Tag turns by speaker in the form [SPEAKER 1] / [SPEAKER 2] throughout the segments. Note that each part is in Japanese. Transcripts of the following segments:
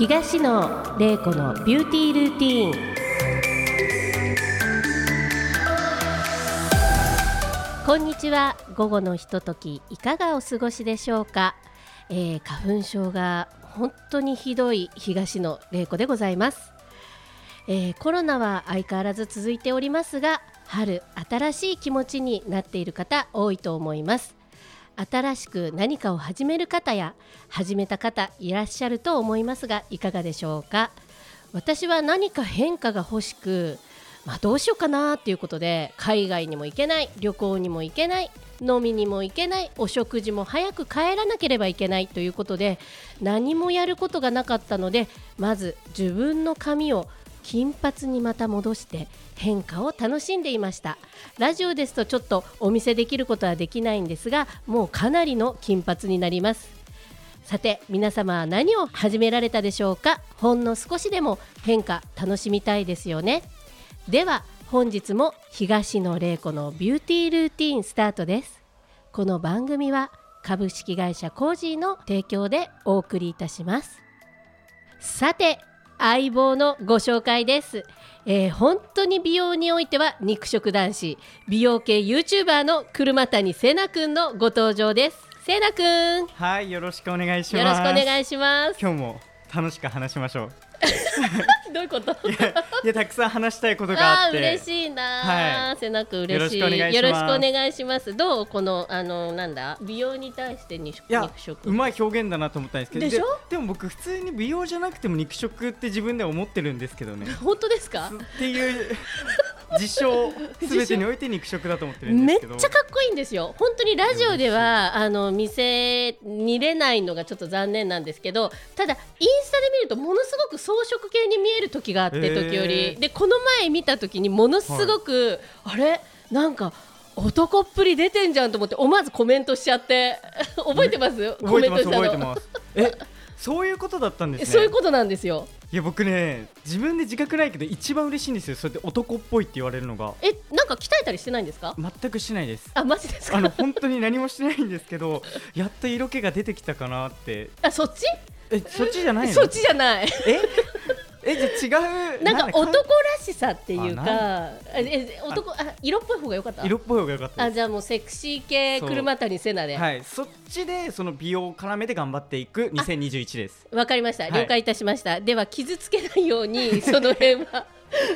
[SPEAKER 1] 東野玲子のビューティールーティーン。こんにちは。午後のひとときいかがお過ごしでしょうか、えー、花粉症が本当にひどい東野玲子でございます、えー、コロナは相変わらず続いておりますが春新しい気持ちになっている方多いと思います。新しく何かを始める方や始めた方いらっしゃると思いますがいかがでしょうか？私は何か変化が欲しくまあ、どうしようかなっていうことで海外にも行けない旅行にも行けない飲みにも行けないお食事も早く帰らなければいけないということで何もやることがなかったのでまず自分の髪を金髪にまた戻して変化を楽しんでいました。ラジオですとちょっとお見せできることはできないんですがもうかなりの金髪になります。さて皆様は何を始められたでしょうか？ほんの少しでも変化楽しみたいですよね。では本日も東野玲子のビューティールーティーンスタートです。この番組は株式会社コージーの提供でお送りいたします。さて相棒のご紹介です、えー、本当に美容においては肉食男子美容系 YouTuber の車谷せなくんのご登場です。せなくん。
[SPEAKER 2] はいよろしくお願いします。
[SPEAKER 1] よろしくお願いします。
[SPEAKER 2] 今日も楽しく話しましょう
[SPEAKER 1] どういうこと？
[SPEAKER 2] いやいやたくさん話したいことがあって。
[SPEAKER 1] 嬉しいな、
[SPEAKER 2] はい。
[SPEAKER 1] せなく嬉しい。
[SPEAKER 2] よろしくお願いします。
[SPEAKER 1] どう？このあのなんだ？美容に対して肉
[SPEAKER 2] いや
[SPEAKER 1] 肉食。
[SPEAKER 2] うまい表現だなと思ったんですけど
[SPEAKER 1] でしょ？
[SPEAKER 2] でも僕普通に美容じゃなくても肉食って自分では思ってるんですけどね。
[SPEAKER 1] 本当ですか？
[SPEAKER 2] っていう実証すべてにおいて肉食だと思ってるんで
[SPEAKER 1] めっ
[SPEAKER 2] すけど。
[SPEAKER 1] ちゃかっこいいんですよ。本当にラジオではあの見せ見れないのがちょっと残念なんですけどただインスタで見るとものすごく装飾系に見える時があって
[SPEAKER 2] へー。
[SPEAKER 1] 時折。でこの前見た時にものすごく、あれ？なんか男っぷり出てんじゃんと思って思わずコメントしちゃって。覚えてますコメントしたの。
[SPEAKER 2] 覚えてます。えそういうことだったんですね。
[SPEAKER 1] そういうことなんですよ
[SPEAKER 2] いや僕ね自分で自覚ないけど一番嬉しいんですよ。そうやって男っぽいって言われるのが。
[SPEAKER 1] えなんか鍛えたりしてないんですか？
[SPEAKER 2] 全くしないです。
[SPEAKER 1] あマジですか？
[SPEAKER 2] あの本当に何もしてないんですけどやっと色気が出てきたかなって。
[SPEAKER 1] あそっち？
[SPEAKER 2] えそっちじゃないの？
[SPEAKER 1] そっちじゃない。
[SPEAKER 2] え？えじゃあ違う？
[SPEAKER 1] なんか
[SPEAKER 2] だ
[SPEAKER 1] 男らしさっていう
[SPEAKER 2] あ
[SPEAKER 1] かえ男あ色っぽい方が良かった？
[SPEAKER 2] 色っぽい方が良かった
[SPEAKER 1] あじゃあもうセクシー系車谷せなで。わ、
[SPEAKER 2] はい。そっちでその美容を絡めて頑張っていく2021です。
[SPEAKER 1] かりました。
[SPEAKER 2] はい。
[SPEAKER 1] 了解いたしました、では傷つけないように その辺は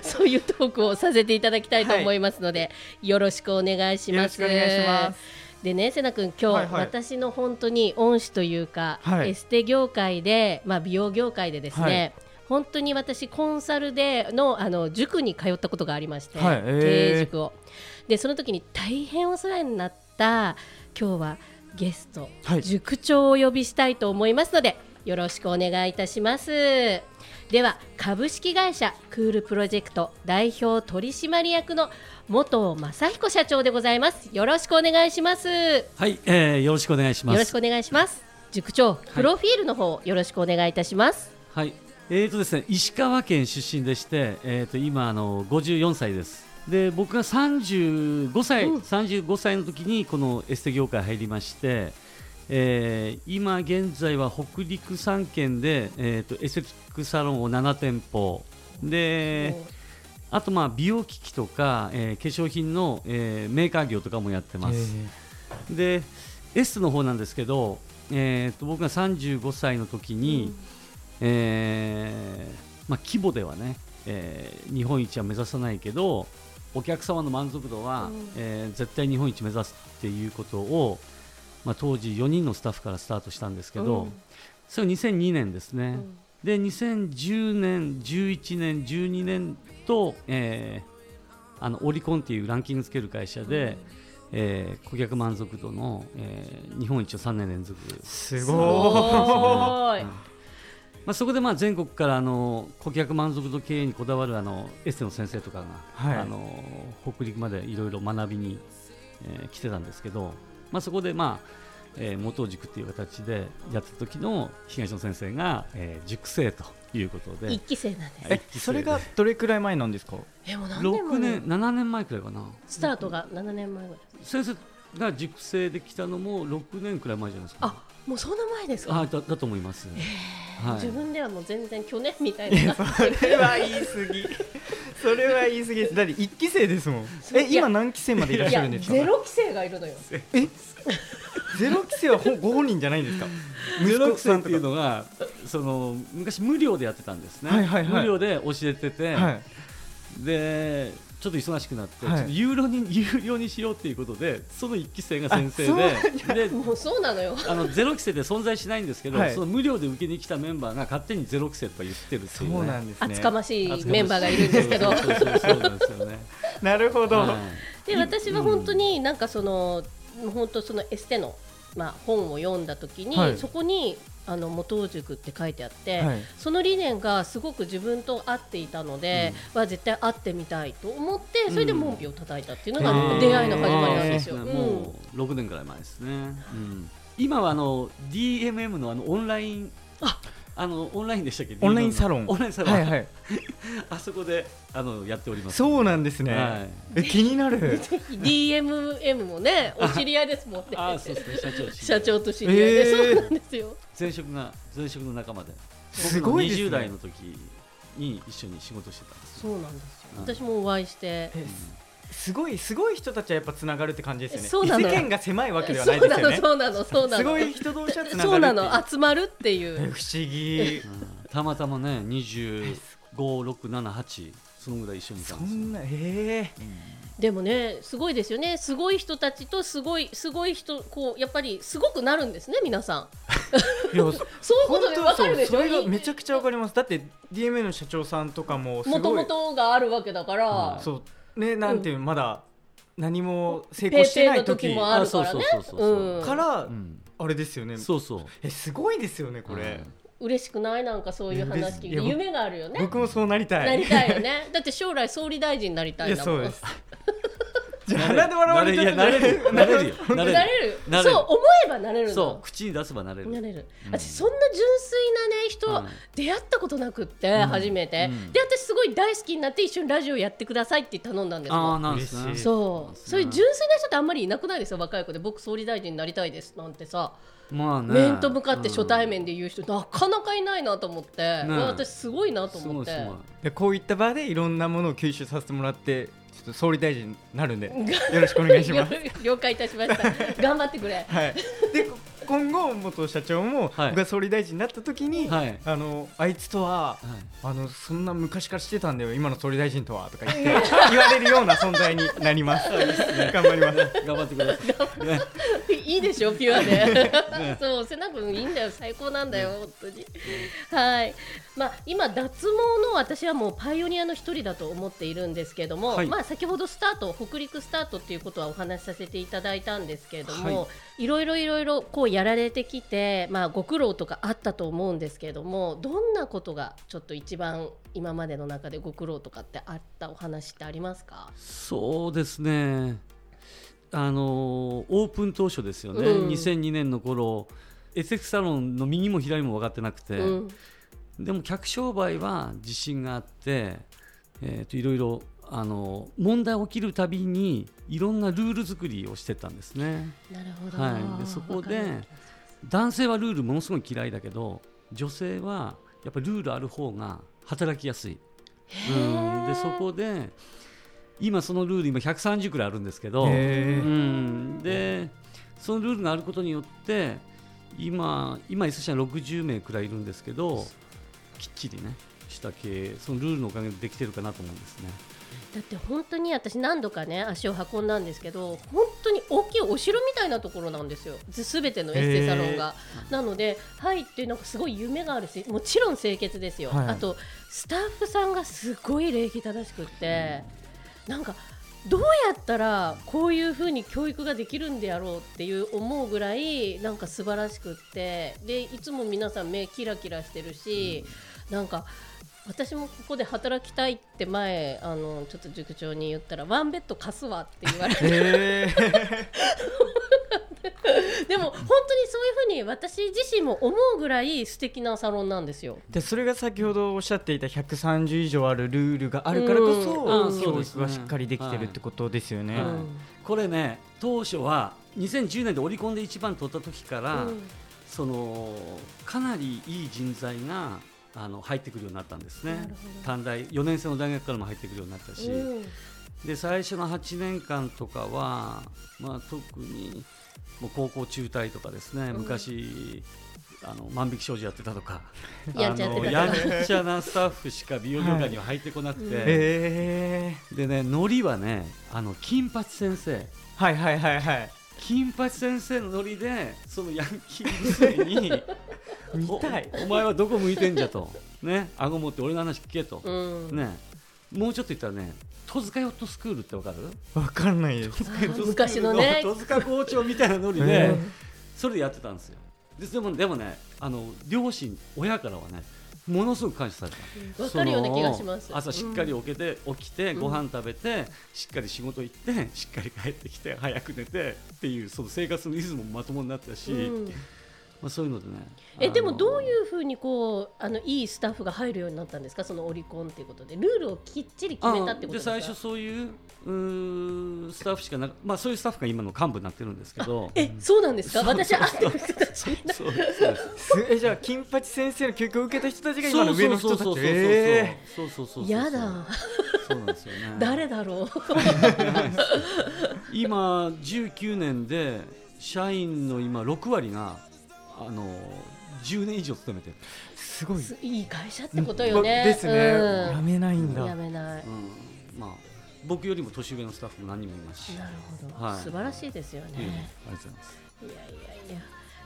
[SPEAKER 1] そういうトークをさせていただきたいと思いますので、よろしくお願いします。
[SPEAKER 2] よろしくお願いします。
[SPEAKER 1] でねせな君今日、
[SPEAKER 2] はいはい。
[SPEAKER 1] 私の本当に恩師というか、
[SPEAKER 2] はい。
[SPEAKER 1] エステ業界で、まあ、美容業界でですね、
[SPEAKER 2] はい
[SPEAKER 1] 本当に私コンサルでのあの塾に通ったことがありまして、
[SPEAKER 2] はいえー。
[SPEAKER 1] 経営塾を。でその時に大変お世話になった今日はゲスト、
[SPEAKER 2] はい。
[SPEAKER 1] 塾長をお呼びしたいと思いますのでよろしくお願いいたします。では株式会社クールプロジェクト代表取締役の元正彦社長でございます。よろしくお願いします。よ
[SPEAKER 3] はい、えー、よろしくお願いします。
[SPEAKER 1] ろしくお願いします。塾長プロフィールの方よろしくお願いいたします。
[SPEAKER 3] はい、えーとですね、石川県出身でして、えーと今あの54歳です。で、僕が35歳、
[SPEAKER 1] うん
[SPEAKER 3] 35歳の時にこのエステ業界入りまして、えー今現在は北陸3県でえーとエステティックサロンを7店舗で。あとまあ美容機器とか、えー化粧品の、えーメーカー業とかもやってます。でエステの方なんですけど、えー、と僕が35歳の時に、えーまあ、規模ではね、えー日本一は目指さないけどお客様の満足度は、
[SPEAKER 1] うん。
[SPEAKER 3] えー絶対日本一目指すっていうことを、まあ、当時4人のスタッフからスタートしたんですけど、
[SPEAKER 1] うん。
[SPEAKER 3] それ2002年ですね。
[SPEAKER 1] うん。
[SPEAKER 3] で2010年、11年、12年と、えーあのオリコンっていうランキングつける会社で、えー顧客満足度の、えー日本一を3年連続、
[SPEAKER 2] す
[SPEAKER 1] すご
[SPEAKER 2] い
[SPEAKER 3] まあ、そこでまあ全国からあの顧客満足度経営にこだわるあのエステの先生とかが、
[SPEAKER 2] はい。
[SPEAKER 3] あの北陸までいろいろ学びに、えー来てたんですけど、まあ、そこで、まあえー元塾っていう形でやってた時の東野先生が、えー塾生ということで。
[SPEAKER 1] 一期生なんです。
[SPEAKER 2] えそれがどれくらい前なんですか？
[SPEAKER 1] えもう何年も
[SPEAKER 3] 6年7年前くらいかな。
[SPEAKER 1] スタートが7年前ぐらい。
[SPEAKER 3] 先生が塾生で来たのも6年くらい前じゃないですか、
[SPEAKER 1] あもうそんな前ですか？
[SPEAKER 3] あだだと思います、はい。
[SPEAKER 1] 自分ではもう全然去年みたいな。
[SPEAKER 2] それは言い過ぎ。それは言い過ぎです。だって一期生ですもん。え今何期生までいらっしゃるんですか？
[SPEAKER 1] ゼロ期生がいるのよ。
[SPEAKER 2] えゼロ期生はほご本人じゃないんですか？
[SPEAKER 3] ゼロ期生っていう
[SPEAKER 2] の
[SPEAKER 3] のがその昔無料でやってたんですね、
[SPEAKER 2] はいはいはい。
[SPEAKER 3] 無料で教えてて、
[SPEAKER 2] はい。
[SPEAKER 3] でちょっと忙しくなって、
[SPEAKER 2] はい。
[SPEAKER 3] ちょっと有料に 有料にしようっていうことでその1期生が先生でで
[SPEAKER 1] もうそうなのよ。
[SPEAKER 3] あのゼロ期生で存在しないんですけど、
[SPEAKER 2] はい。
[SPEAKER 3] その無料で受けに来たメンバーが勝手にゼロ期生とか言ってるって
[SPEAKER 2] そ
[SPEAKER 3] いう、ね、
[SPEAKER 2] うなんですね。
[SPEAKER 1] 厚かましいメンバーがいるんですけど。
[SPEAKER 3] そうそうそうそうなんですよね、
[SPEAKER 2] なるほど、
[SPEAKER 3] はい。
[SPEAKER 1] で私は本当になんかその本当そのエステのまあ本を読んだ時に、
[SPEAKER 2] はい。
[SPEAKER 1] そこにあの元尾塾って書いてあって、
[SPEAKER 2] はい。
[SPEAKER 1] その理念がすごく自分と合っていたので、は絶対会ってみたいと思ってそれで門扉を叩いたっていうのが出会いの始まりなんですよ。
[SPEAKER 3] う
[SPEAKER 1] ん。
[SPEAKER 3] もう6年ぐらい前ですね、うん。今はあの DMM のあのオンライン
[SPEAKER 1] あ
[SPEAKER 3] あのオンラインでしたっけ？
[SPEAKER 2] オンラインサロン。
[SPEAKER 3] オンラインサロン、
[SPEAKER 2] はいはい。
[SPEAKER 3] あそこであのやっております。
[SPEAKER 2] そうなんですね、
[SPEAKER 3] はい。
[SPEAKER 2] え気になる。
[SPEAKER 1] DMM もね お知り合いですもんね。
[SPEAKER 3] あそうですね。社長
[SPEAKER 1] 社長と知り合いで、
[SPEAKER 2] えー。
[SPEAKER 1] そうなんですよ。
[SPEAKER 3] 前職が前職の仲間で。す
[SPEAKER 2] ごいですね。
[SPEAKER 3] 僕の20代の時に一緒に仕事してたんです
[SPEAKER 1] そうなんですよ。
[SPEAKER 3] うん
[SPEAKER 1] 私もお会いして。
[SPEAKER 2] えすごいすごい人たちはやっぱつながるって感じですよね。
[SPEAKER 1] そうなの
[SPEAKER 2] 世間が狭いわけでは
[SPEAKER 1] そうな
[SPEAKER 2] いですよね。
[SPEAKER 1] そうなのそうなの。
[SPEAKER 2] すごい人同士はつながるってい
[SPEAKER 1] そうなの集まるっていう。
[SPEAKER 2] え不思議。
[SPEAKER 3] うん。たまたまね25678そのぐらい一緒にいた
[SPEAKER 2] そ
[SPEAKER 3] んですよ。
[SPEAKER 2] んなえ
[SPEAKER 1] でもねすごいですよね。すごい人たちとすごいすごい人こうやっぱりすごくなるんですね皆さん。
[SPEAKER 2] えいや
[SPEAKER 1] そういうことで
[SPEAKER 2] 本当
[SPEAKER 1] わかるでしょ？
[SPEAKER 2] そうそれがめちゃくちゃわかります。だって DMA の社長さんとかもすごい。
[SPEAKER 1] もともとがあるわけだから、
[SPEAKER 3] はい
[SPEAKER 2] そうねなんていうまだ何も成
[SPEAKER 1] ペ
[SPEAKER 2] 功して
[SPEAKER 1] ーペーの
[SPEAKER 2] ない時
[SPEAKER 1] 時もあるからね。
[SPEAKER 3] うそうそうそう
[SPEAKER 1] う。ん。
[SPEAKER 2] から
[SPEAKER 3] うん
[SPEAKER 2] あれですよね。
[SPEAKER 3] そうそう。
[SPEAKER 2] えすごいですよねこれ。
[SPEAKER 1] 嬉しくない？なんかそういう話聞いて。夢があるよね。
[SPEAKER 2] 僕もそうなりたい。
[SPEAKER 1] なりたいよね。だって将来総理大臣になりたいんだもん。
[SPEAKER 2] いやそうですじゃあ鼻で笑われちゃって
[SPEAKER 3] なれる。なれるよ。なれる。
[SPEAKER 1] なれる。
[SPEAKER 3] なれる。
[SPEAKER 1] そう思えばなれるの。
[SPEAKER 3] そう口に出せばなれる。
[SPEAKER 1] なれる、
[SPEAKER 3] うん。
[SPEAKER 1] 私そんな純粋なね人、
[SPEAKER 3] うん。
[SPEAKER 1] 出会ったことなくって、初めて、
[SPEAKER 3] うん。
[SPEAKER 1] で私すごい大好きになって一緒にラジオやってくださいって頼んだんです
[SPEAKER 3] ああなんですね。
[SPEAKER 2] 嬉しい。
[SPEAKER 1] そう。そういう純粋な人ってあんまりいなくないですよ若い子で。僕総理大臣になりたいですなんてさ、
[SPEAKER 3] まあね。
[SPEAKER 1] 面と向かって初対面で言う人、なかなかいないなと思って、
[SPEAKER 3] ね
[SPEAKER 1] 私すごいなと思って。
[SPEAKER 2] でこういった場でいろんなものを吸収させてもらってちょっと総理大臣になるんで よろしくお願いします。
[SPEAKER 1] 了解いたしました。頑張ってくれ。
[SPEAKER 2] はい、でこ今後元社長も、
[SPEAKER 3] はい。
[SPEAKER 2] 僕が総理大臣になった時に、
[SPEAKER 3] はい。
[SPEAKER 2] あのあいつとは
[SPEAKER 3] はい。
[SPEAKER 2] あのそんな昔からしてたんだよ今の総理大臣とはとか言って 言われるような存在になります。頑張ります。
[SPEAKER 3] 頑張ってください。ね。
[SPEAKER 1] いいでしょピュアで。そう瀬名君いいんだよ最高なんだよ本当に。はい。まあ今脱毛の私はもうパイオニアの一人だと思っているんですけども、
[SPEAKER 3] はい。
[SPEAKER 1] まあ先ほどスタート北陸スタートっていうことはお話しさせていただいたんですけれども、、
[SPEAKER 3] はい
[SPEAKER 1] ろいろいろいろこうやられてきてまあご苦労とかあったと思うんですけれどもどんなことがちょっと一番今までの中でご苦労とかってあったお話ってありますか？
[SPEAKER 3] そうですね。あのオープン当初ですよね、
[SPEAKER 1] うん。
[SPEAKER 3] 2002年の頃エセクサロンの右も左も分かってなくて、
[SPEAKER 1] うん。
[SPEAKER 3] でも客商売は自信があって、えー、といろいろあの問題起きるたびにいろんなルール作りをしてったんですね。
[SPEAKER 1] なるほど、
[SPEAKER 3] はい、でそこで男性はルールものすごい嫌いだけど女性はやっぱりルールある方が働きやすい。うん、でそこで今そのルール今130くらいあるんですけど、うん、でそのルールがあることによって今今 S 社60名くらいいるんですけどきっちりねした経営そのルールのおかげでできてるかなと思うんですね。
[SPEAKER 1] だって本当に私何度かね足を運んだんですけど本当に大きいお城みたいなところなんですよ。すべてのエステサロンが。なので入ってなんかすごい夢があるしもちろん清潔ですよ、
[SPEAKER 2] はい
[SPEAKER 1] あとスタッフさんがすごい礼儀正しくって、なんかどうやったらこういう風に教育ができるんであろうっていう思うぐらいなんか素晴らしくってでいつも皆さん目キラキラしてるし、なんか私もここで働きたいって前あのちょっと塾長に言ったらワンベッド貸すわって言われて。
[SPEAKER 2] へー。
[SPEAKER 1] でも本当にそういうふうに私自身も思うぐらい素敵なサロンなんですよ。
[SPEAKER 2] でそれが先ほどおっしゃっていた130以上あるルールがあるからこそ、
[SPEAKER 1] うん。
[SPEAKER 3] うん
[SPEAKER 2] 教育がしっかりできてるってことですよね。
[SPEAKER 3] はい。これね当初は2010年でオリコンで一番取った時から、
[SPEAKER 1] うん。
[SPEAKER 3] そのかなりいい人材があの入ってくるようになったんですね。短大4年生の大学からも入ってくるようになったし、
[SPEAKER 1] うん。
[SPEAKER 3] で最初の8年間とかは、まあ、特にもう高校中退とかですね、
[SPEAKER 1] うん。
[SPEAKER 3] 昔あの万引き商事やってたとか。
[SPEAKER 1] やんちゃ
[SPEAKER 3] なスタッフしか美容業界には入ってこなくて、
[SPEAKER 1] はい
[SPEAKER 2] え。
[SPEAKER 3] でねノリはねあの金八先生。
[SPEAKER 2] ー、はいはいはいはい
[SPEAKER 3] 金八先生のノリでそのヤンキー娘に
[SPEAKER 2] 見たい。
[SPEAKER 3] おお前はどこ向いてんじゃと。ね顎持って俺の話聞けと、
[SPEAKER 1] うん。
[SPEAKER 3] ね。もうちょっと言ったらね戸塚ヨットスクールってわかる？
[SPEAKER 2] わかんないです
[SPEAKER 1] 昔のね。
[SPEAKER 3] 戸塚校長みたいなノリで、
[SPEAKER 2] えー
[SPEAKER 3] それでやってたんですよ。ででもでもねあの両親親からはねものすごく感謝された。
[SPEAKER 1] わかるような気がします。
[SPEAKER 3] 朝しっかり起きて、起きて
[SPEAKER 1] うん。
[SPEAKER 3] ご飯食べて、しっかり仕事行ってしっかり帰ってきて早く寝てっていうその生活のリズムもまともになったし、
[SPEAKER 1] うん。
[SPEAKER 3] まあ、そういうのでね。
[SPEAKER 1] えでもどう
[SPEAKER 3] う
[SPEAKER 1] いうふうにこうあのいいスタッフが入るようになったんですか？そのオリコンっていうことで。ルールをきっちり決めたってことですか？
[SPEAKER 3] で最初そういううースタッフしかなくまあそういうスタッフが今の幹部になってるんですけど。
[SPEAKER 1] えそうなんですか？私会ってる人たち
[SPEAKER 3] そうそうです
[SPEAKER 2] すえじゃあ金八先生の教育を受けた人たちが今の上の人たち？
[SPEAKER 3] そうそうそうそう。
[SPEAKER 2] え
[SPEAKER 3] そうそうそうそう。
[SPEAKER 1] やだ
[SPEAKER 3] そうなんですよね。
[SPEAKER 1] 誰だろう？
[SPEAKER 3] 今19年で社員の今6割があの10年以上勤めてる、
[SPEAKER 2] ー、すごい。
[SPEAKER 1] すいい会社ってことよね。
[SPEAKER 2] ですね、
[SPEAKER 1] うん。
[SPEAKER 2] やめないんだ。
[SPEAKER 1] やめない。
[SPEAKER 3] うん、まあ僕よりも年上のスタッフも何人もいますし、
[SPEAKER 1] なるほど、
[SPEAKER 3] はい。
[SPEAKER 1] 素晴らしいですよね、
[SPEAKER 3] ええありがとうございます。
[SPEAKER 1] いやいやいや。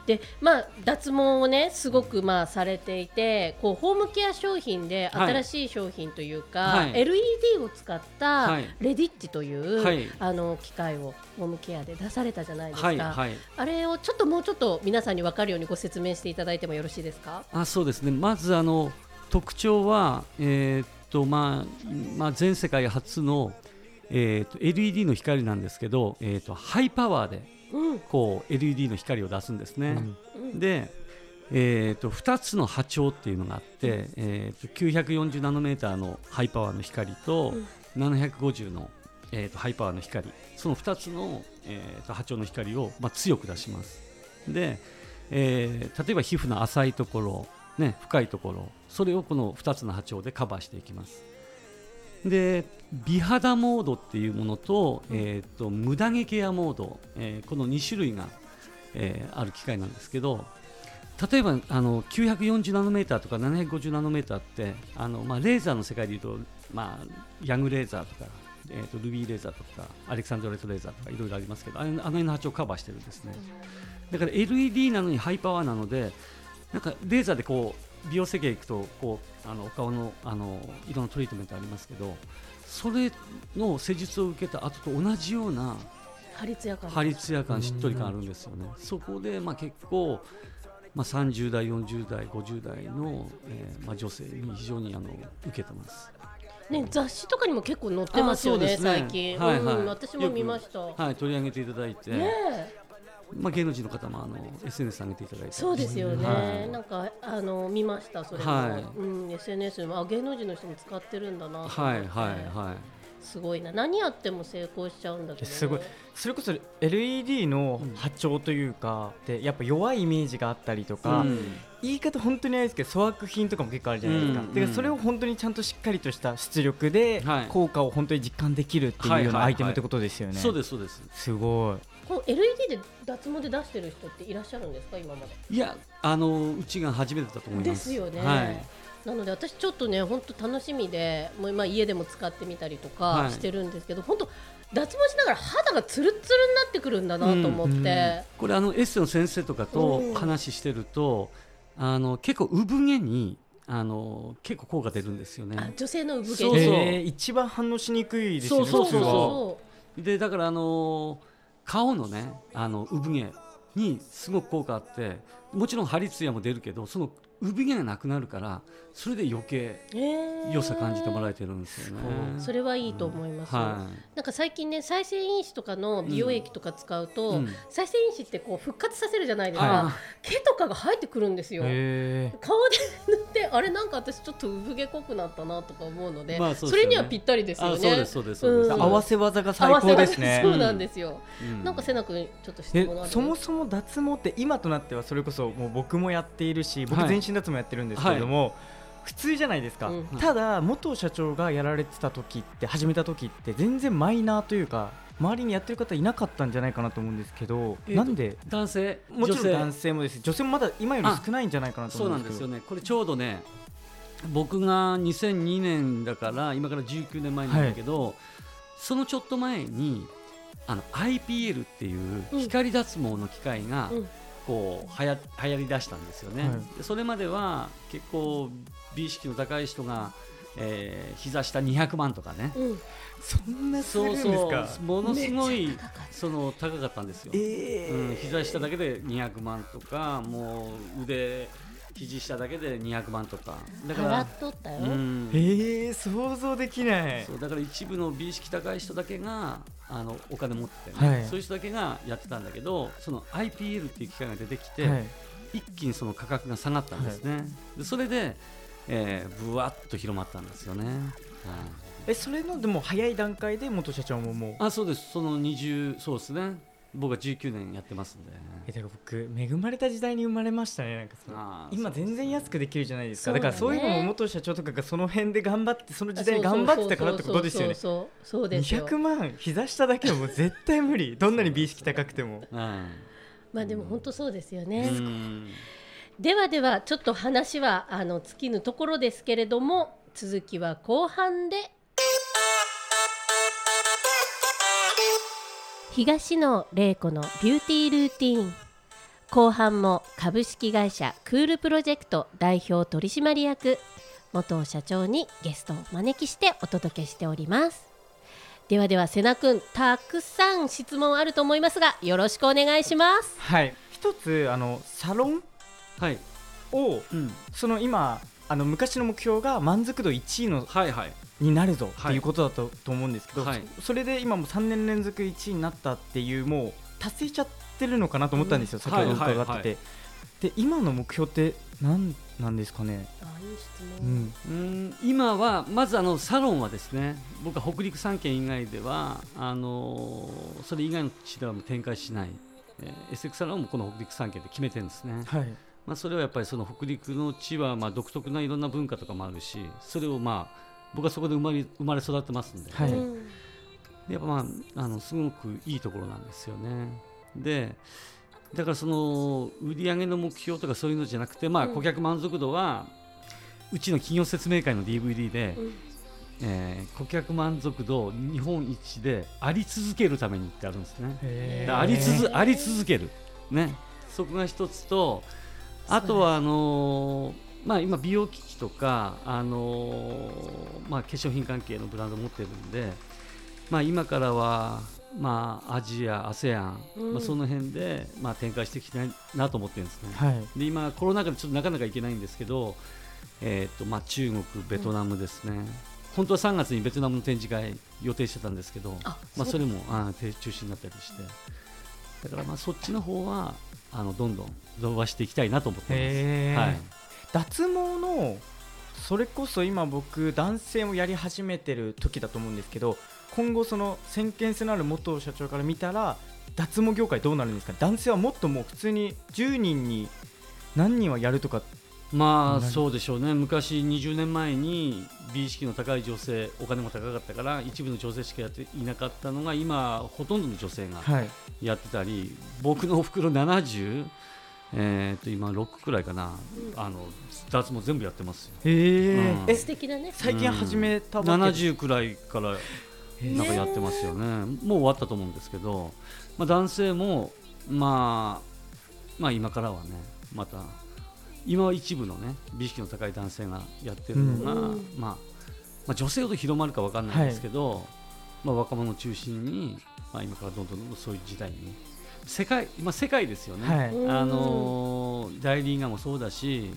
[SPEAKER 1] でまあ脱毛をねすごくまあされていてこうホームケア商品で
[SPEAKER 3] はい。
[SPEAKER 1] 新しい商品というか、
[SPEAKER 3] はい。
[SPEAKER 1] LED を使った
[SPEAKER 3] はい。
[SPEAKER 1] レディッチという、
[SPEAKER 3] はい。
[SPEAKER 1] あの機械をホームケアで出されたじゃないですか、
[SPEAKER 3] はいはい。
[SPEAKER 1] あれをちょっともうちょっと皆さんに分かるようにご説明していただいてもよろしいですか？
[SPEAKER 3] あそうですね。まずあの特徴は、えーっとまあまあ、全世界初の、えーっと LED の光なんですけど、えーっとハイパワーで
[SPEAKER 1] うん。
[SPEAKER 3] こう LED の光を出すんですね。
[SPEAKER 2] うん。
[SPEAKER 3] で、えー、と2つの波長っていうのがあって、えー、と940ナノメーターのハイパワーの光と、750の、えー、とハイパワーの光。その2つの、えー、と波長の光を、まあ、強く出します。で、えー例えば皮膚の浅いところ、ね、深いところそれをこの2つの波長でカバーしていきます。で美肌モードっていうものと,、えー、と無駄毛ケアモード、えーこの2種類が、えーある機械なんですけど例えばあの940ナノメーターとか750ナノメーターってあの、まあ、レーザーの世界でいうと、まあ、ヤングレーザーとか、えー、とルビーレーザーとかアレクサンドレットレーザーとかいろいろありますけどあの辺の波長をカバーしてるんですね。だから LED なのにハイパワーなのでなんかレーザーでこう美容整形行くとこうあのお顔のあの色のトリートメントありますけどそれの施術を受けた後と同じような
[SPEAKER 1] ハリツヤ感。
[SPEAKER 3] 張り艶感しっとり感あるんですよね、そこでまあ結構、まあ、30代、40代、50代の、えーまあ、女性に非常にあの受けてます。
[SPEAKER 1] ね雑誌とかにも結構載ってますよね
[SPEAKER 3] ね。
[SPEAKER 1] 最近、
[SPEAKER 3] はいはい。
[SPEAKER 1] うん私も見ました、
[SPEAKER 3] はい、取り上げていただいて、
[SPEAKER 1] ねえ
[SPEAKER 3] まあ、芸能人の方もあの SNS 上げていただいて。
[SPEAKER 1] そうですよね、
[SPEAKER 3] はい。
[SPEAKER 1] なんかあの見ました、それも、
[SPEAKER 3] はい。
[SPEAKER 1] うん、SNS でもあ芸能人の人も使ってるんだな。
[SPEAKER 3] はいはいはい。
[SPEAKER 1] すごいな、何やっても成功しちゃうんだけど、ね、
[SPEAKER 2] すごい。それこそ LED の波長というか、でやっぱ弱いイメージがあったりとか、
[SPEAKER 3] うん。
[SPEAKER 2] 言い方本当にあれですけど粗悪品とかも結構あるじゃないですか、
[SPEAKER 3] うん。
[SPEAKER 2] だからそれを本当にちゃんとしっかりとした出力で
[SPEAKER 3] はい。
[SPEAKER 2] 効果を本当に実感できるっていうよう
[SPEAKER 3] はいはいはい。
[SPEAKER 2] なアイテムってことですよね、
[SPEAKER 3] そうですそうです。
[SPEAKER 2] すごい
[SPEAKER 1] この LED で脱毛で出してる人っていらっしゃるんですか、今まで。
[SPEAKER 3] いやあのうちが初めてだと思います。
[SPEAKER 1] ですよね。
[SPEAKER 3] はい。
[SPEAKER 1] なので私ちょっとね本当楽しみでもう今家でも使ってみたりと
[SPEAKER 3] はい。
[SPEAKER 1] かしてるんですけど、本当脱毛しながら肌がツルツルになってくるんだなと思って、
[SPEAKER 2] うんうん
[SPEAKER 3] これあのエッセの先生とか
[SPEAKER 1] うん。
[SPEAKER 3] と話してると、あの結構産毛にあの結構効果出るんですよね。
[SPEAKER 1] あ女性の産毛
[SPEAKER 3] そうそう。
[SPEAKER 2] えー一番反応しにくいですよね
[SPEAKER 3] そうそう
[SPEAKER 1] そ
[SPEAKER 3] でだからあの顔のねあの産毛にすごく効果あってもちろんハリツヤも出るけどその産毛がなくなるからそれで余計
[SPEAKER 1] えー。
[SPEAKER 3] 良さ感じてもらえてるんですよね。
[SPEAKER 1] それはいいと思います、
[SPEAKER 3] は
[SPEAKER 1] なんか最近ね再生因子とかの美容液とか使うと、
[SPEAKER 3] うん。
[SPEAKER 1] 再生因子ってこう復活させるじゃないですか、
[SPEAKER 3] あ
[SPEAKER 1] 毛とかが生えてくるんですよ。
[SPEAKER 2] へ
[SPEAKER 1] 顔で塗ってあれなんか私ちょっと産毛濃くなったなとか思うので,、
[SPEAKER 3] まあそうでね。
[SPEAKER 1] それにはぴったりですよね。
[SPEAKER 3] あそうですそうですそうです。
[SPEAKER 1] うん。
[SPEAKER 2] 合わせ技が最高ですね。
[SPEAKER 1] そうなんですよ、
[SPEAKER 3] うん。
[SPEAKER 1] なんか瀬名君ちょっと質
[SPEAKER 2] え
[SPEAKER 1] 問ある？
[SPEAKER 2] そもそも脱毛って今となってはそれこそもう僕もやっているし僕
[SPEAKER 3] はい。
[SPEAKER 2] 全身脱毛やってるんですけれども、普通じゃないですか、
[SPEAKER 1] うん。
[SPEAKER 2] ただ元社長がやられてた時って始めた時って全然マイナーというか周りにやってる方いなかったんじゃないかなと思うんですけど、
[SPEAKER 3] えーと
[SPEAKER 2] なんで？
[SPEAKER 3] 男性？
[SPEAKER 2] もちろん
[SPEAKER 3] 女性？
[SPEAKER 2] 男性もです女性もまだ今より少ないんじゃないかなと
[SPEAKER 3] そう
[SPEAKER 2] 思うんでけど
[SPEAKER 3] なんですすよね。これちょうどね、僕が2002年だから今から19年前なんだけど、そのちょっと前にあの IPL っていう
[SPEAKER 1] うん。
[SPEAKER 3] 光脱毛の機械が
[SPEAKER 1] うん
[SPEAKER 3] こうはや流行りだしたんですよね。
[SPEAKER 2] はい
[SPEAKER 3] でそれまでは結構美意識の高い人が、えー、膝下200万とかね。
[SPEAKER 1] うん
[SPEAKER 2] そんなするんです
[SPEAKER 3] そうそう
[SPEAKER 2] か
[SPEAKER 3] ものすごいその高かったんですよ。
[SPEAKER 2] え
[SPEAKER 3] うん、
[SPEAKER 2] ー
[SPEAKER 3] 膝下だけで200万とかもう腕肘下だけで200万とか。だから
[SPEAKER 1] 払っ、とったよ、
[SPEAKER 3] うん。
[SPEAKER 2] えー、想像できない。
[SPEAKER 3] そうだから一部の美意識高い人だけがあのお金持っててね、
[SPEAKER 2] はい。
[SPEAKER 3] そういう人だけがやってたんだけどその IPL っていう機械が出てきて、
[SPEAKER 2] はい。
[SPEAKER 3] 一気にその価格が下がったんですね、でそれで、えー、ぶわっと広まったんですよね、
[SPEAKER 2] えそれのでも早い段階で元社長ももう。
[SPEAKER 3] あそうです。その20そうですね僕は19年やってますんで。
[SPEAKER 2] えだから僕恵まれた時代に生まれましたねなんかその。今全然安くできるじゃないですか。
[SPEAKER 1] だね。
[SPEAKER 2] だからそういうのも元社長とかがその辺で頑張ってその時代に頑張ってたからってことですよね。
[SPEAKER 1] そうそうそうそうそうですよ
[SPEAKER 2] 200万膝下だけはもう絶対無理どんなに美意識高くても
[SPEAKER 3] うん
[SPEAKER 1] まあでも本当そうですよ
[SPEAKER 3] う
[SPEAKER 1] ね、
[SPEAKER 3] ん
[SPEAKER 1] ではではちょっと話はあの尽きぬところですけれども続きは後半で東野玲子のビューティールーティーン。後半も株式会社クールプロジェクト代表取締役元社長にゲストをお招きしてお届けしております。ではでは瀬名くんたくさん質問あると思いますがよろしくお願いします。
[SPEAKER 2] はい。一つあのサロン
[SPEAKER 3] はい、
[SPEAKER 2] を
[SPEAKER 3] うん、
[SPEAKER 2] その今あの昔の目標が満足度1位の
[SPEAKER 3] はいはい。
[SPEAKER 2] になるぞ
[SPEAKER 3] はい。
[SPEAKER 2] っていうことだと,、と思うんですけど、
[SPEAKER 3] はい。
[SPEAKER 2] そそれで今も3年連続1位になったっていうもう達成しちゃってるのかなと思ったんですよ、
[SPEAKER 3] うん。
[SPEAKER 2] 先ほど伺ってて、
[SPEAKER 3] はい。はいはい
[SPEAKER 2] で今の目標って何なんですかね、
[SPEAKER 1] あいい質
[SPEAKER 2] う
[SPEAKER 1] 問、
[SPEAKER 2] ん、
[SPEAKER 3] うん。今はまずあのサロンはですね僕は北陸3県以外ではあのーそれ以外の地ではもう展開しない、えー、SX サロンもこの北陸3県で決めてるんですね、
[SPEAKER 2] はい
[SPEAKER 3] まあ、それはやっぱりその北陸の地はまあ独特ないろんな文化とかもあるしそれをまあ僕はそこで生まれ生まれ育ってますんで、
[SPEAKER 2] はい。
[SPEAKER 1] うん
[SPEAKER 3] やっぱまああのすごくいいところなんですよね。でだからその売り上げの目標とかそういうのじゃなくて、まあ、
[SPEAKER 1] うん。
[SPEAKER 3] 顧客満足度はうちの企業説明会の DVD で、
[SPEAKER 1] うん。
[SPEAKER 3] えー顧客満足度日本一であり続けるためにってあるんですね。あり続あり続ける、ね、そこが一つとあとはあのーまあ、今美容機器とか、あのーまあ、化粧品関係のブランド持ってるんで、まあ、今からは、まあ、アジア、ASEAN、
[SPEAKER 1] うん。
[SPEAKER 3] まあ、その辺で、まあ、展開していきたいなと思ってるんですね。
[SPEAKER 2] はい。
[SPEAKER 3] で今コロナ禍でちょっとなかなか行けないんですけど、えーとまあ、中国、ベトナムですね、本当は3月にベトナムの展示会予定してたんですけど、
[SPEAKER 1] あ
[SPEAKER 3] まあ、
[SPEAKER 1] そ
[SPEAKER 3] れもあー中止になったりして。だからまあそっちの方はあのどんどん伸ばしていきたいなと思ってます。はい。
[SPEAKER 2] 脱毛のそれこそ今僕男性もやり始めてる時だと思うんですけど今後その先見性のある元社長から見たら脱毛業界どうなるんですか？男性はもっともう普通に10人に何人はやるとか
[SPEAKER 3] まあ
[SPEAKER 2] 何
[SPEAKER 3] そうでしょうね。昔20年前に美意識の高い女性お金も高かったから一部の女性しかやっていなかったのが今ほとんどの女性が
[SPEAKER 2] はい。
[SPEAKER 3] やってたり、僕のおふくろ70えー、と今6くらいかな、あの脱毛全部やってますよ。
[SPEAKER 2] へえ
[SPEAKER 1] 素敵だね。
[SPEAKER 2] 最近始めたわけ？です
[SPEAKER 3] 70くらいからなんかやってますよね、もう終わったと思うんですけど、まあ、男性も、まあ、まあ今からはねまた今は一部のね美意識の高い男性がやってるのが、
[SPEAKER 1] うん。
[SPEAKER 3] まあまあ、女性ほど広まるかわかんないんですけど、まあ、若者を中心に、まあ、今からどんどんどんどんそういう時代に。ね世界今世界ですよね、
[SPEAKER 2] はい。
[SPEAKER 1] うん
[SPEAKER 3] あのー大リーガーもそうだし、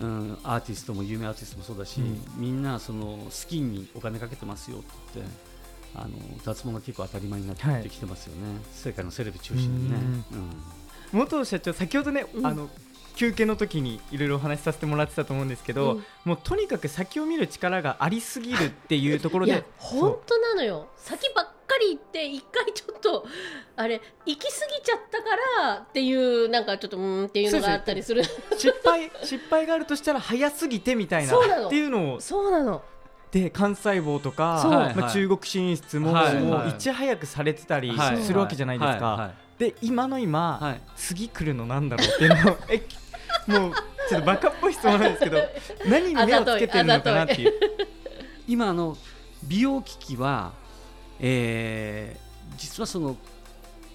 [SPEAKER 3] うん、アーティストも有名アーティストもそうだし、
[SPEAKER 2] うん。
[SPEAKER 3] みんなそのスキンにお金かけてますよって言ってあの脱毛が結構当たり前になってきてますよね、世界のセレブ中心にね。うん。
[SPEAKER 2] 元社長先ほどね、
[SPEAKER 1] うん。
[SPEAKER 2] あの休憩の時にいろいろお話しさせてもらってたと思うんですけど、
[SPEAKER 1] うん。
[SPEAKER 2] もうとにかく先を見る力がありすぎるっていうところ
[SPEAKER 1] いや
[SPEAKER 2] で
[SPEAKER 1] 本当なのよ。先ばっかり行って一回ちょっとあれ行き過ぎちゃったからっていうなんかちょっとうーんっていうのがあったりする。
[SPEAKER 2] 失敗 失敗があるとしたら早すぎてみたいな
[SPEAKER 1] そうなの。
[SPEAKER 2] っていうのを
[SPEAKER 1] そうなの。
[SPEAKER 2] で幹細胞とか、
[SPEAKER 1] そう。
[SPEAKER 3] はい
[SPEAKER 2] まあ、中国進出も,、
[SPEAKER 3] はい
[SPEAKER 2] も
[SPEAKER 3] はい。
[SPEAKER 2] ういち早くされてたり
[SPEAKER 3] はい
[SPEAKER 2] するわけじゃないですか。
[SPEAKER 3] はい。
[SPEAKER 2] で今の今、
[SPEAKER 3] はい。
[SPEAKER 2] 次来るのなんだろうっていうのをえもうちょっとバカっぽい質問なんですけど 何に目をつけてるのかなっていう。
[SPEAKER 3] 今あの美容機器は、えー実はその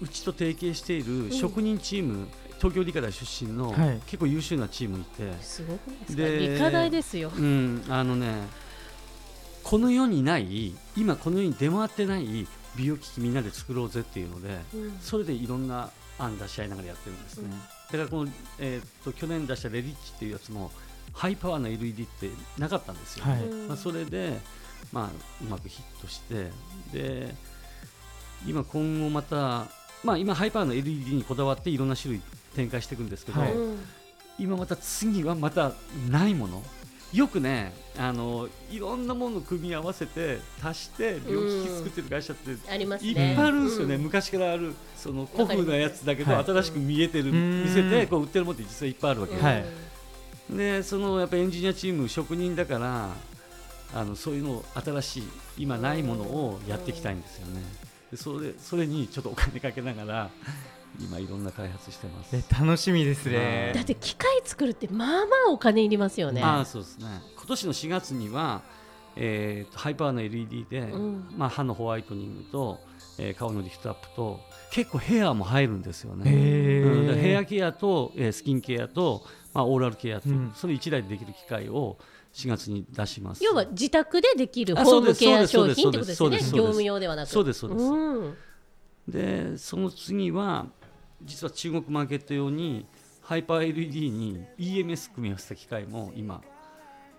[SPEAKER 3] うちと提携している職人チーム、東京理科大出身の、
[SPEAKER 2] はい。
[SPEAKER 3] 結構優秀なチームいて、
[SPEAKER 1] すごくないですか？
[SPEAKER 3] で
[SPEAKER 1] 理科大ですよ。
[SPEAKER 3] うん、あのねこの世にない今この世に出回ってない美容機器みんなで作ろうぜっていうので
[SPEAKER 1] うん。
[SPEAKER 3] それでいろんな案出し合いながらやってるんですね、
[SPEAKER 1] うん
[SPEAKER 3] だからこの、えーっと去年出したレリッチっていうやつもハイパワーな LED ってなかったんですよ、
[SPEAKER 2] はい。
[SPEAKER 1] うん。
[SPEAKER 3] まあ、それで、まあ、うまくヒットしてで今今後また、まあ、今ハイパワーの LED にこだわっていろんな種類展開していくんですけど、
[SPEAKER 2] はい。
[SPEAKER 1] うん。
[SPEAKER 3] 今また次はまたないものよくねあのいろんなものを組み合わせて足して両利き作ってる会社って
[SPEAKER 1] ありますね。
[SPEAKER 3] いっぱいあるんですよね、
[SPEAKER 1] うん。
[SPEAKER 3] 昔からあるその古風なやつだけど、
[SPEAKER 2] はい。
[SPEAKER 3] 新しく見えてる、
[SPEAKER 2] うん。
[SPEAKER 3] 見せてこう売ってるものって実はいっぱいあるわけ、
[SPEAKER 2] はい。
[SPEAKER 3] でそのやっぱエンジニアチーム職人だからあのそういうのを新しい今ないものをやっていきたいんですよね。でそれそれにちょっとお金かけながら今いろんな開発してます。
[SPEAKER 2] え楽しみですね。
[SPEAKER 1] だって機械作るってまあまあお金いりますよね。
[SPEAKER 3] ああそうですね。今年の4月には、えーとハイパワーの LED で、
[SPEAKER 1] うん。
[SPEAKER 3] まあ、歯のホワイトニングと、えー顔のリフトアップと結構ヘアも入るんですよね、
[SPEAKER 2] へ
[SPEAKER 3] うん。ヘア
[SPEAKER 2] ー
[SPEAKER 3] ケアと、えースキンケアと、まあ、オーラルケアと、
[SPEAKER 2] うん。
[SPEAKER 3] それ1台でできる機械を4月に出します。
[SPEAKER 1] 要は自宅でできる
[SPEAKER 3] あ
[SPEAKER 1] ホームケア商品ってことですね。業務用ではなく。
[SPEAKER 3] そうですそうです。
[SPEAKER 1] うん。
[SPEAKER 3] でその次は実は中国マーケット用にハイパー LED に EMS 組み合わせた機械も今、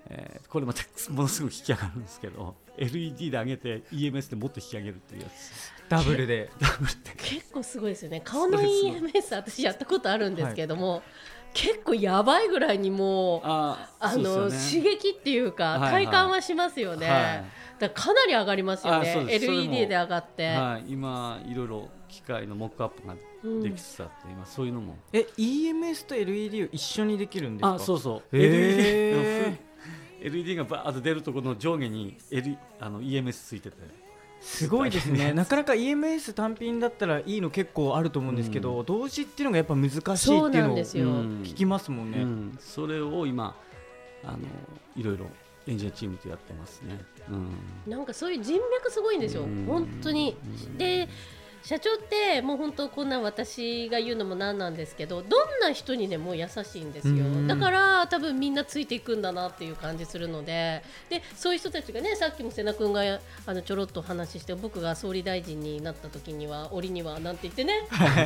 [SPEAKER 3] えーこれまた ものすごく引き上がるんですけど LED で上げて EMS でもっと引き上げるっていうやつ。
[SPEAKER 2] ダブルで。
[SPEAKER 1] 結構すごいですよね。顔の EMS 私やったことあるんですけども、結構やばいぐらいにもう
[SPEAKER 3] あ
[SPEAKER 1] あの、刺激っていうか、
[SPEAKER 3] はいはい。
[SPEAKER 1] 体感はしますよね、
[SPEAKER 3] はい。
[SPEAKER 1] だからかなり上がりますよね。LED で上がって、
[SPEAKER 3] はい、今いろいろ機械のモックアップができつつあって、今そういうのも。
[SPEAKER 2] え EMS と LED を一緒にできるんですか？
[SPEAKER 3] あそうそう、
[SPEAKER 2] へー。
[SPEAKER 3] LED, LED がバーッと出るところの上下に、L、あの EMS ついてて。
[SPEAKER 2] すごいですね。なかなか EMS 単品だったらいいの結構あると思うんですけど、同時っていうのがやっぱ難しいって
[SPEAKER 1] そう
[SPEAKER 2] いうのを
[SPEAKER 1] なんですよ、
[SPEAKER 3] うん。
[SPEAKER 2] 聞きますもんね、
[SPEAKER 3] うん、それを今あのいろいろエンジニアチームとやってますね、うん、
[SPEAKER 1] なんかそういう人脈すごいんですよ、
[SPEAKER 3] うん。
[SPEAKER 1] 本当に。で社長ってもう本当こんな私が言うのもなんなんですけどどんな人にでも優しいんですよ。
[SPEAKER 2] うん
[SPEAKER 1] だから多分みんなついていくんだなっていう感じするのででそういう人たちがねさっきも瀬名君があのちょろっとお話しして僕が総理大臣になった時には折にはなんて言ってね。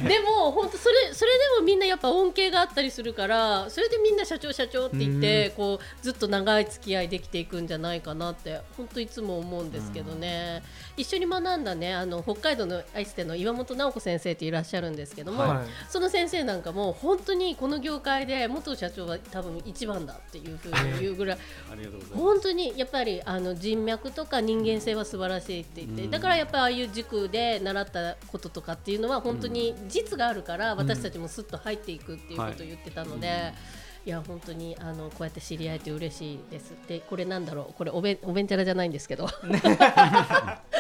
[SPEAKER 1] でも本当それそれでもみんなやっぱ恩恵があったりするからそれでみんな社長社長って言ってこうずっと長い付き合いできていくんじゃないかなって本当いつも思うんですけどね、一緒に学んだねあの北海道のアイステの岩本直子先生っていらっしゃるんですけども、
[SPEAKER 2] はい。
[SPEAKER 1] その先生なんかも本当にこの業界で元社長は多分一番だっていうふうに言うぐらい本当にやっぱりあの人脈とか人間性は素晴らしいって言って、
[SPEAKER 3] うん。
[SPEAKER 1] だからやっぱりああいう塾で習ったこととかっていうのは本当に実があるから私たちもすっと入っていくっていうことを言ってたので。い。や本当にあのこうやって知り合えて嬉しいです。でこれなんだろう？これおべんおべんちゃらじゃないんですけど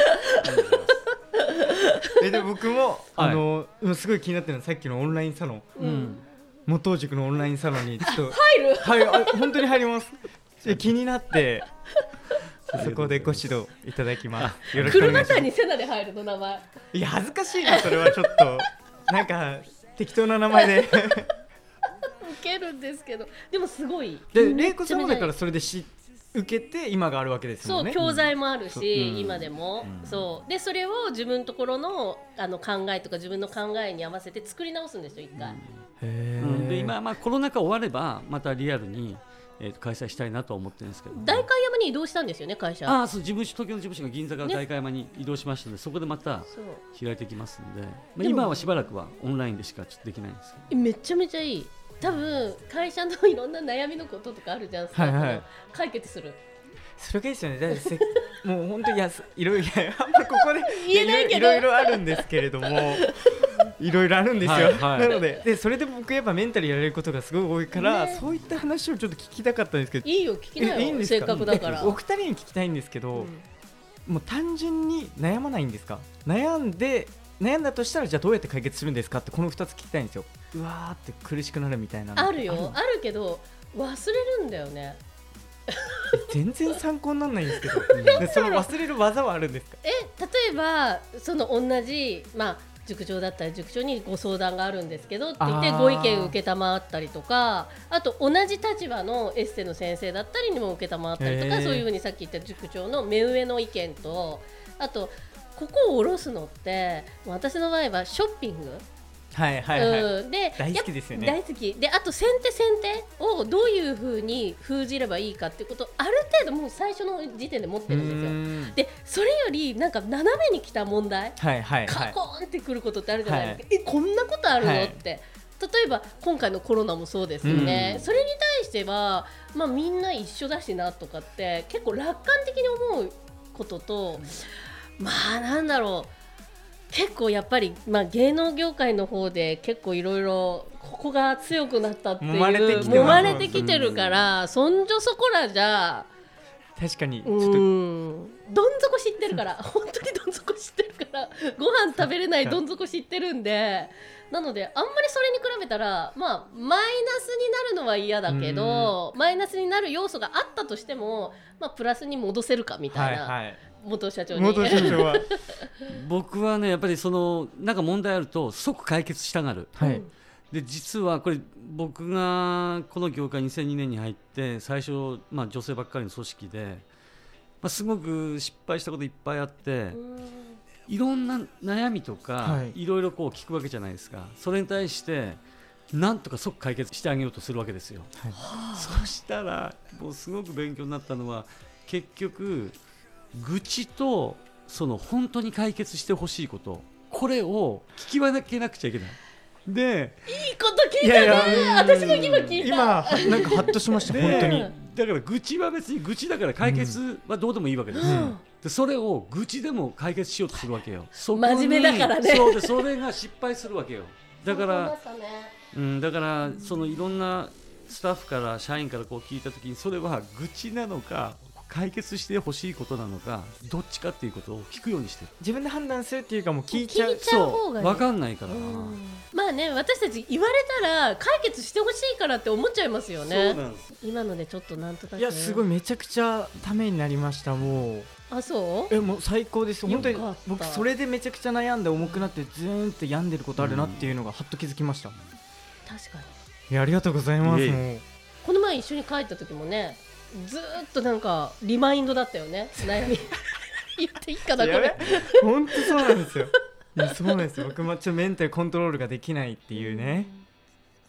[SPEAKER 2] えで僕も、
[SPEAKER 3] はい。
[SPEAKER 2] あの今すごい気になってるのはさっきのオンラインサロン。
[SPEAKER 3] うん。
[SPEAKER 2] 元塾のオンラインサロンにちょっと。
[SPEAKER 1] 入る？
[SPEAKER 2] はいあ本当に入ります。で気になって。そこでご指導いただきます。よろしくお願いします。
[SPEAKER 1] 車谷セナで入るの名前。
[SPEAKER 2] いや恥ずかしいなそれはちょっと。なんか適当な名前で。
[SPEAKER 1] 受けるんですけど。でもすごい。
[SPEAKER 2] で玲子さんもだからそれでし受けて今があるわけです
[SPEAKER 1] そう
[SPEAKER 2] もん。ね
[SPEAKER 1] 教材もあるし、
[SPEAKER 3] う。ん。
[SPEAKER 1] 今でも、
[SPEAKER 3] うん。
[SPEAKER 1] そう。でそれを自分のところのあの考えとか自分の考えに合わせて作り直すんですよ一回、
[SPEAKER 3] うん。で今、まあ、コロナ禍終わればまたリアルにえーと開催したいなと思ってるんですけど、
[SPEAKER 1] 代官山に移動したんですよね会社。
[SPEAKER 3] ああそう事務所東京の事務所が銀座から代官山に移動しましたので、そこでまた
[SPEAKER 1] そう。
[SPEAKER 3] 開いてきますんで、まあ、今はしばらくはオンラインでしかちょっとできないんですけど。
[SPEAKER 1] めちゃめちゃいい多分会社のいろんな悩みのこととかあるじゃん
[SPEAKER 2] はいはい。
[SPEAKER 1] 解決する。
[SPEAKER 2] それがいいですよね。だもう本当にやすいろいろあんまここで
[SPEAKER 1] 言えないけど。
[SPEAKER 2] いろいろあるんですけれども いろいろあるんですよ、
[SPEAKER 3] はいはい。
[SPEAKER 2] なのででそれで僕やっぱメンタルやられることがすごい多いから、
[SPEAKER 1] ね。
[SPEAKER 2] そういった話をちょっと聞きたかったんですけど
[SPEAKER 1] いいよ聞きなよ
[SPEAKER 2] いいんですか？
[SPEAKER 1] だから。
[SPEAKER 2] えお二人に聞きたいんですけど、
[SPEAKER 1] うん。
[SPEAKER 2] もう単純に悩まないんですか悩んで悩んだとしたらじゃあどうやって解決するんですかってこの2つ聞きたいんですようわーって苦しくなるみたいなの
[SPEAKER 1] あるよ。
[SPEAKER 2] の？
[SPEAKER 1] あるけど忘れるんだよね。
[SPEAKER 2] 全然参考にならないんですけど。でその忘れる技はあるんですか？
[SPEAKER 1] え例えばその同じまあ塾長だったら塾長にご相談があるんですけどって言ってご意見を受けたまったりとかあと同じ立場のエステの先生だったりにも受けたまったりとかそういうふうにさっき言った塾長の目上の意見とあとここを下ろすのって私の場合はショッピング
[SPEAKER 2] はいはいはい、
[SPEAKER 1] うん、で
[SPEAKER 2] 大好きですよね。
[SPEAKER 1] 大好きであと先手先手をどういうふうに封じればいいかっていうことをある程度もう最初の時点で持ってるんですよ。でそれよりなんか斜めに来た問題。
[SPEAKER 2] はいはいは
[SPEAKER 1] カ
[SPEAKER 2] い
[SPEAKER 1] コーンってくることってあるじゃないですか、えこんなことあるの、
[SPEAKER 2] はい。
[SPEAKER 1] って例えば今回のコロナもそうですよね、
[SPEAKER 2] うん。
[SPEAKER 1] それに対しては、まあ、みんな一緒だしなとかって結構楽観的に思うこととまあなんだろう結構やっぱり、まあ、芸能業界の方で結構いろいろここが強くなったっていう
[SPEAKER 2] 揉まれてきてます。
[SPEAKER 1] 揉まれてきてるから、そんじょそこらじゃ
[SPEAKER 2] 確かにち
[SPEAKER 1] う
[SPEAKER 2] ょっと
[SPEAKER 1] んどん底知ってるから 本当にどん底知ってるからご飯食べれないどん底知ってるんでなのであんまりそれに比べたらまあマイナスになるのは嫌だけどマイナスになる要素があったとしても、まあ、プラスに戻せるかみたな、
[SPEAKER 2] はいいはい
[SPEAKER 1] 元社長に。
[SPEAKER 2] 元社長は。
[SPEAKER 3] 僕はねやっぱりそのなんか問題あると即解決したがる。
[SPEAKER 2] はい。
[SPEAKER 3] で実はこれ僕がこの業界2002年に入って最初、まあ、女性ばっかりの組織で、まあ、すごく失敗したこといっぱいあって
[SPEAKER 1] うん。
[SPEAKER 3] いろんな悩みとか、
[SPEAKER 2] はい。
[SPEAKER 3] い、ろいろこう聞くわけじゃないですか。それに対してなんとか即解決してあげようとするわけですよ。そしたらもうすごく勉強になったのは結局愚痴とその本当に解決してほしいことこれを聞き分けなくちゃいけない。で
[SPEAKER 1] いいこと聞いたね。私も今聞いた。
[SPEAKER 2] 今なんかハッとしました
[SPEAKER 3] で
[SPEAKER 2] 本当に。
[SPEAKER 3] だから愚痴は別に愚痴だから解決はどうでもいいわけですよ、
[SPEAKER 1] うん。
[SPEAKER 3] でそれを愚痴でも解決しようとするわけよ。
[SPEAKER 1] 真面目だからね。
[SPEAKER 3] そうでそれが失敗するわけよ。だから
[SPEAKER 1] そう
[SPEAKER 3] ん、だからそのいろんなスタッフから社員からこう聞いたときにそれは愚痴なのか解決してほしいことなのかどっちかっていうことを聞くようにしてる。
[SPEAKER 2] 自分で判断するっていうかもう聞いちゃう。
[SPEAKER 1] 聞いちゃう
[SPEAKER 3] 分かんないから、
[SPEAKER 1] うん。まあね私たち言われたら解決してほしいからって思っちゃいますよ
[SPEAKER 3] そう
[SPEAKER 1] ね
[SPEAKER 3] なんです。
[SPEAKER 1] 今のでちょっとなんとなく。
[SPEAKER 2] いやすごいめちゃくちゃためになりましたもう。
[SPEAKER 1] あそう？
[SPEAKER 2] えもう最高です。本当に僕それでめちゃくちゃ悩んで重くなってずーんって病んでることあるなっていうのがはっと気づきました、
[SPEAKER 1] 確かに。
[SPEAKER 2] いやありがとうございます
[SPEAKER 3] いえい
[SPEAKER 2] もう。
[SPEAKER 1] この前一緒に帰った時もねずーっとなんかリマインドだったよね。悩み。言っていいかなこれ。
[SPEAKER 2] 本当そうなんですよ。いやそうなんですよ。僕もちょっとメンタルコントロールができないっていうね。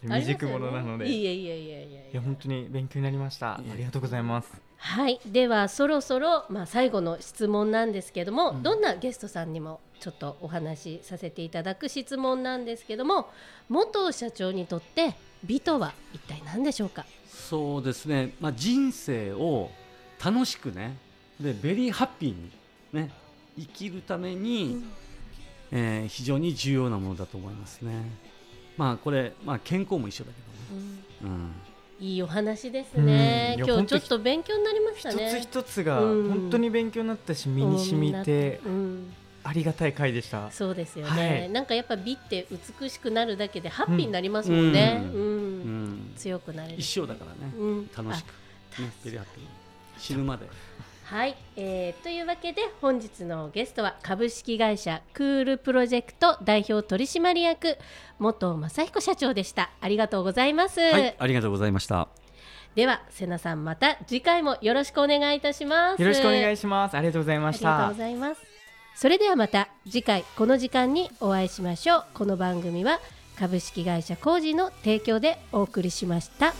[SPEAKER 2] 未熟者なので。い
[SPEAKER 1] いえいえいえいえいえ。
[SPEAKER 2] や本当に勉強になりました。ありがとうございます。
[SPEAKER 1] はい。ではそろそろ、まあ、最後の質問なんですけども、
[SPEAKER 2] うん。
[SPEAKER 1] どんなゲストさんにもちょっとお話しさせていただく質問なんですけども茂藤社長にとって美とは一体何でしょうか？
[SPEAKER 3] そうですね、まあ、人生を楽しくねで very happy にね生きるために、えー非常に重要なものだと思いますね。まあこれ、まあ、健康も一緒だけどね、うん。
[SPEAKER 1] いいお話ですね。
[SPEAKER 2] うん。
[SPEAKER 1] 今日ちょっと勉強になりました
[SPEAKER 2] 一
[SPEAKER 1] ね
[SPEAKER 2] つ一つが
[SPEAKER 1] うん。
[SPEAKER 2] 本当に勉強になったし身に染みて
[SPEAKER 1] うん。
[SPEAKER 2] ありがたい回でした。
[SPEAKER 1] そうですよ
[SPEAKER 2] は
[SPEAKER 1] ね、
[SPEAKER 2] い。
[SPEAKER 1] なんかやっぱ美って美しくなるだけでハッピーになりますもんね、
[SPEAKER 3] う
[SPEAKER 1] うん。
[SPEAKER 3] うん
[SPEAKER 1] 強くなれる。
[SPEAKER 3] 一生だからね、
[SPEAKER 1] うん。
[SPEAKER 3] 楽しく、ね、 very happy に死ぬまで。
[SPEAKER 1] はい、えーというわけで本日のゲストは株式会社クールプロジェクト代表取締役元正彦社長でした。ありがとうございます、
[SPEAKER 3] はい。ありがとうございました。
[SPEAKER 1] では瀬名さんまた次回もよろしくお願いいたします。
[SPEAKER 2] よろしくお願い
[SPEAKER 1] し
[SPEAKER 2] します。ありがとうございまし
[SPEAKER 1] ありがとう
[SPEAKER 2] た
[SPEAKER 1] ございます。それではまた次回この時間にお会いしましょう。この番組は株式会社コージの提供でお送りしました。